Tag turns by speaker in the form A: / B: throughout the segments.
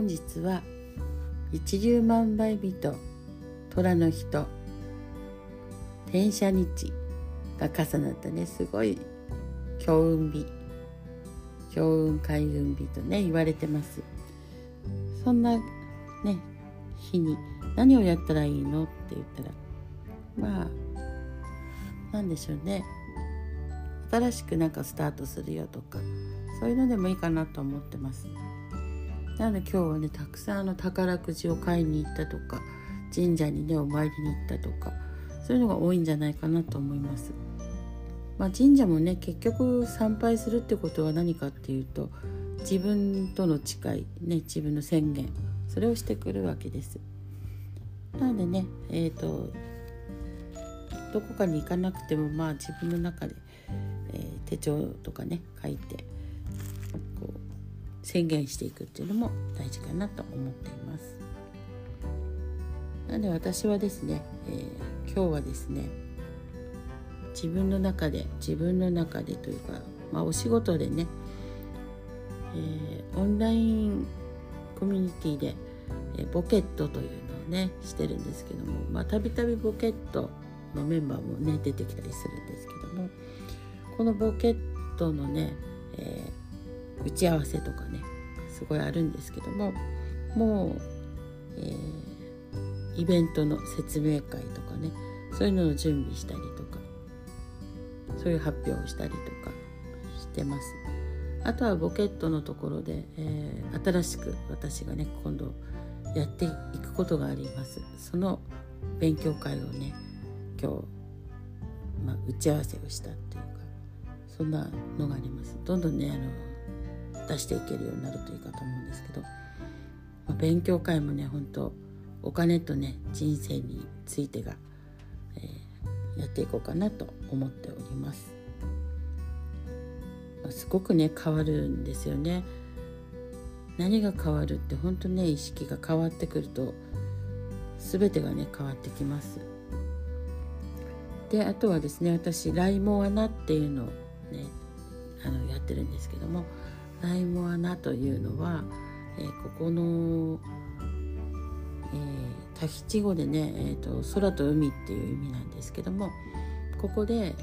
A: 本日は一粒万倍日と虎の人天赦日が重なったね。すごい強運日強運開運日とね言われてます。そんなね日に何をやったらいいのって言ったらまあ何でしょうね。新しくなんかスタートするよとかそういうのでもいいかなと思ってます。なので今日はねたくさんの宝くじを買いに行ったとか神社にねお参りに行ったとかそういうのが多いんじゃないかなと思いますまあ、神社もね結局参拝するってことは何かっていうと自分との誓い、ね、自分の宣言それをしてくるわけです。なのでねえっ、ー、とどこかに行かなくてもまあ自分の中で、えー、手帳とかね書いて宣言していくっていうのも大事かなと思っています。なので私はですね、えー、今日はですね自分の中で自分の中でというか、まあ、お仕事でね、えー、オンラインコミュニティで、えー、ボケットというのをねしてるんですけどもたびたびボケットのメンバーもね出てきたりするんですけどもこのボケットのね、えー、打ち合わせとかねすごいあるんですけどももう、えー、イベントの説明会とかねそういうのを準備したりとかそういう発表をしたりとかしてます。あとはボケットのところで、えー、新しく私がね今度やっていくことがあります。その勉強会をね今日、まあ、打ち合わせをしたっていうかそんなのがあります。どんどんねあの出していけるようになるといいかと思うんですけど、まあ、勉強会もね本当お金とね人生についてが、えーやっていこうかなと思っております。すごくね変わるんですよね。何が変わるって本当ね意識が変わってくると全てがね変わってきます。であとはですね私ライモアナっていうのをねあのやってるんですけどもライモアナというのは、えー、ここの、えータヒチ語でね、えーと、空と海っていう意味なんですけどもここで、えー、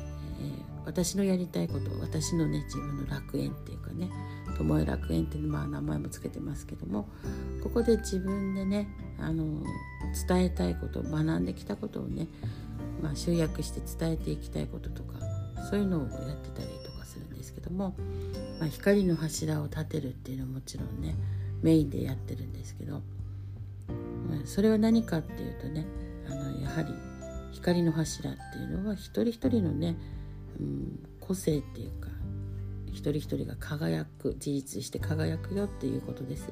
A: 私のやりたいこと私のね自分の楽園っていうかね友え楽園ってまあ名前も付けてますけどもここで自分でねあの伝えたいこと学んできたことをね、まあ、集約して伝えていきたいこととかそういうのをやってたりとかですけども、まあ、光の柱を立てるっていうのはもちろんねメインでやってるんですけどそれは何かっていうとねあのやはり光の柱っていうのは一人一人のね、うん、個性っていうか一人一人が輝く自立して輝くよっていうことです。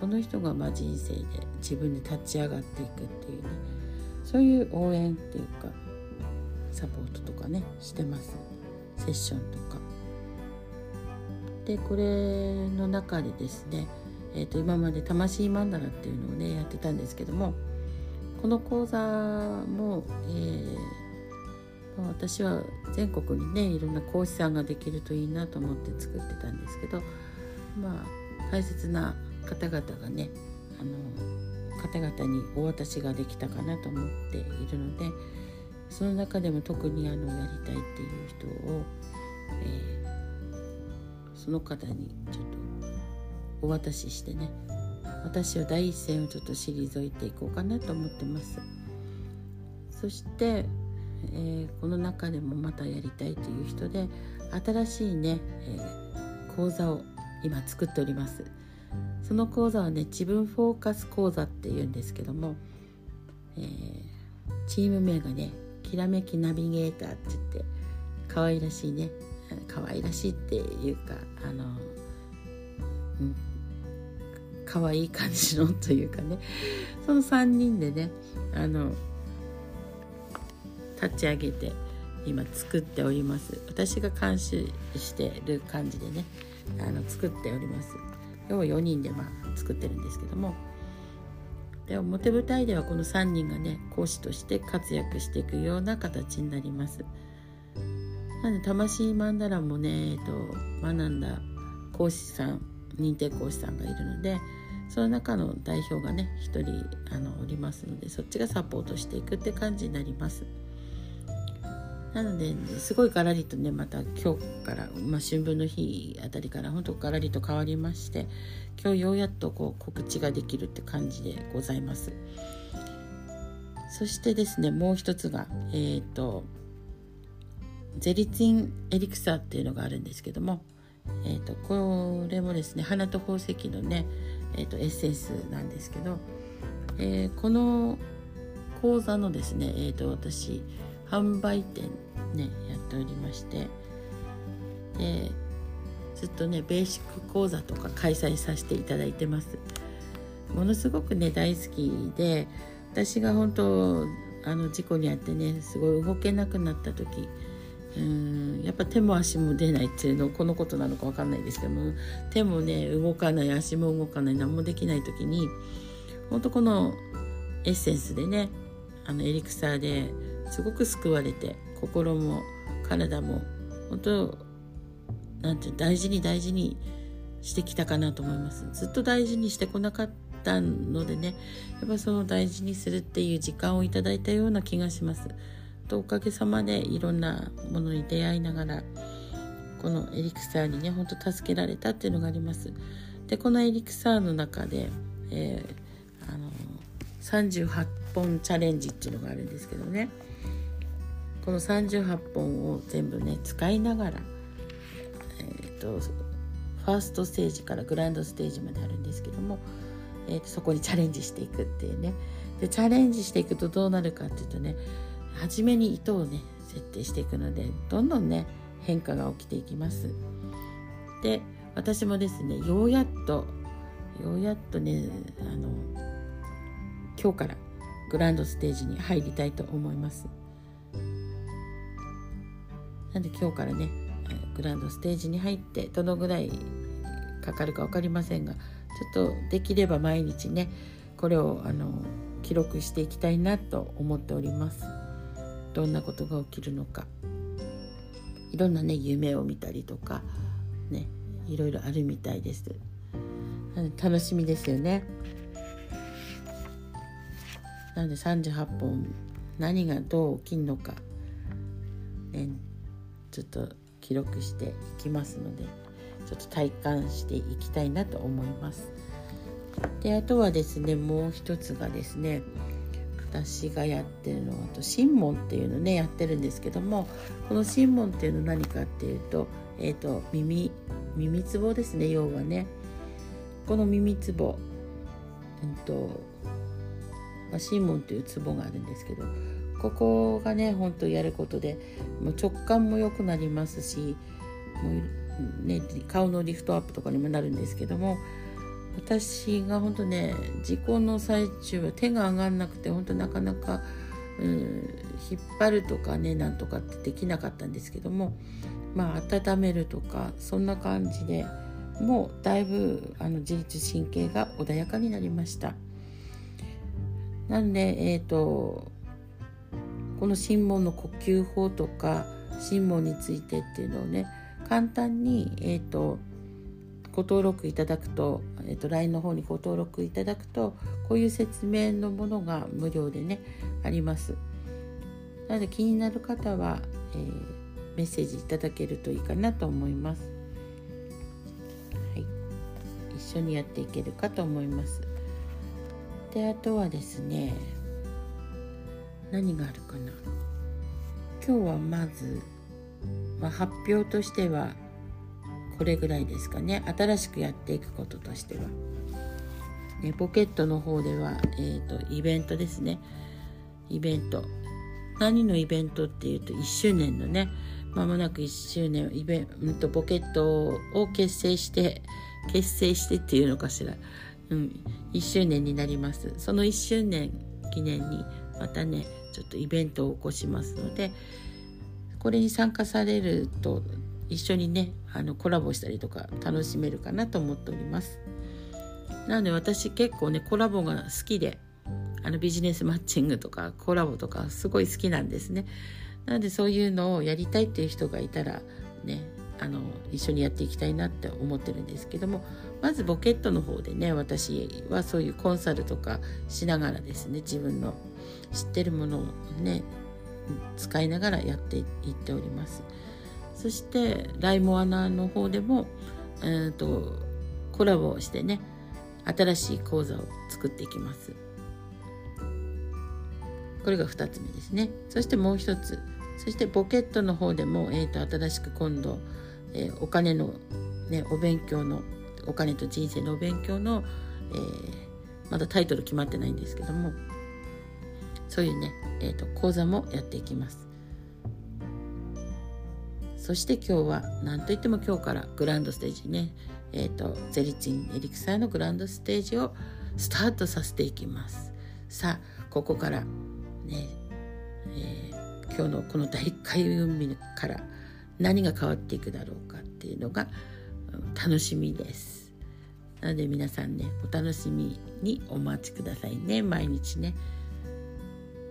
A: この人がまあ人生で自分で立ち上がっていくっていうねそういう応援っていうかサポートとかねしてますセッションとか。でこれの中でですねえーと、今まで魂曼荼羅っていうのをねやってたんですけどもこの講座も、えー、私は全国にねいろんな講師さんができるといいなと思って作ってたんですけどまあ大切な方々がねあの方々にお渡しができたかなと思っているのでその中でも特にあのやりたいっていう人を、えー、その方にちょっとお渡ししてね。私は第一線をちょっと退いていこうかなと思ってます。そして、えー、この中でもまたやりたいという人で新しいね、えー、講座を今作っております。その講座はね自分フォーカス講座っていうんですけども、えー、チーム名がねきらめきナビゲーターって言って可愛らしいね可愛らしいっていうかあの、うん、可愛い感じのというかね。その3人でねあの立ち上げて今作っております。私が監修してる感じでねあの作っております。要は4人でまあ作ってるんですけども。で表舞台ではこの3人がね講師として活躍していくような形になります。なので魂マンダラもね、えっと、学んだ講師さん認定講師さんがいるのでその中の代表がね1人あのおりますのでそっちがサポートしていくって感じになります。なのですごいガラリとねまた今日から、まあ、春分の日あたりから本当ガラリと変わりまして今日ようやっとこう告知ができるって感じでございます。そしてですねもう一つがえっ、ー、とゼリツィンエリクサーっていうのがあるんですけども、えーと、これもですね花と宝石のね、えーと、エッセンスなんですけど、えー、この講座のですね、えーと私販売店ねやっておりましてでずっとねベーシック講座とか開催させていただいてます。ものすごくね大好きで私が本当あの事故に遭ってねすごい動けなくなった時うんやっぱ手も足も出ないっていうのこのことなのか分かんないですけども手もね動かない足も動かない何もできない時に本当このエッセンスでねあのエリクサーですごく救われて心も体も本当なんて大事に大事にしてきたかなと思います。ずっと大事にしてこなかったのでねやっぱその大事にするっていう時間をいただいたような気がします。とおかげさまでいろんなものに出会いながらこのエリクサーにねほんと助けられたっていうのがあります。でこのエリクサーの中で、えー、あの38本チャレンジっていうのがあるんですけどね。この38本を全部ね使いながら、えーと、ファーストステージからグランドステージまであるんですけども、えーと、そこにチャレンジしていくっていうね。でチャレンジしていくとどうなるかっていうとね初めに糸をね設定していくのでどんどんね変化が起きていきますで私もですねようやっとようやっとねあの今日からグランドステージに入りたいと思います。なんで今日からねグランドステージに入ってどのぐらいかかるか分かりませんがちょっとできれば毎日ねこれをあの記録していきたいなと思っておりますどんなことが起きるのか。いろんなね夢を見たりとかねいろいろあるみたいです。楽しみですよね。なので38本何がどう起きるのか、ね、ちょっと記録していきますのでちょっと体感していきたいなと思います。であとはですねもう一つがですね私がやってるのはと神門っていうのねやってるんですけどもこの神門っていうの何かっていうと,、えーと、耳耳つぼですね要はね。この耳つぼ、うんとまあ、神門というツボがあるんですけどここがね本当やることでもう直感も良くなりますしもう、ね、顔のリフトアップとかにもなるんですけども私が本当ね事故の最中は手が上がんなくて本当なかなか、うん、引っ張るとかねなんとかってできなかったんですけどもまあ温めるとかそんな感じでもうだいぶあの自律神経が穏やかになりました。なんでえっ、ー、とこの神門の呼吸法とか神門についてっていうのをね簡単に、えーと、ご登録いただくと,、えーと、LINE の方にご登録いただくとこういう説明のものが無料でねあります。なので気になる方は、えー、メッセージいただけるといいかなと思います。はい、一緒にやっていけるかと思います。であとはですね何があるかな今日はまず、まあ、発表としてはこれぐらいですかね。新しくやっていくこととしては、ね、ポケットの方では、えーと、イベントですね。イベント。何のイベントっていうと1周年のね。まもなく1周年イベントポケットを結成して結成してっていうのかしら、うん、1周年になります。その1周年記念にまたねちょっとイベントを起こしますのでこれに参加されると一緒にねあのコラボしたりとか楽しめるかなと思っております。なので私結構ねコラボが好きであのビジネスマッチングとかコラボとかすごい好きなんですね。なのでそういうのをやりたいっていう人がいたらねあの一緒にやっていきたいなって思ってるんですけどもまずボケットの方でね私はそういうコンサルとかしながらですね自分の知ってるものをね使いながらやっていっております。そしてライモアナの方でも、えーと、コラボをしてね新しい講座を作っていきます。これが2つ目ですね。そしてもう一つ。そしてポケットの方でも、えーと、新しく今度、えー、お金の、ね、お勉強のお金と人生のお勉強の、えー、まだタイトル決まってないんですけどもそういうね、えーと、講座もやっていきます。そして今日は何といっても今日からグランドステージね、えーと、ゼリチンエリクサーのグランドステージをスタートさせていきます。さあここからね、えー、今日のこの大開運日から何が変わっていくだろうかっていうのが楽しみです。なので皆さんねお楽しみにお待ちくださいね。毎日ね。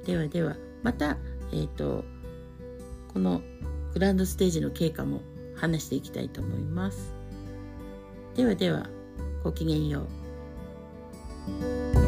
A: ではではまたえっ、ー、とこのグランドステージの経過も話していきたいと思います。ではではごきげんよう。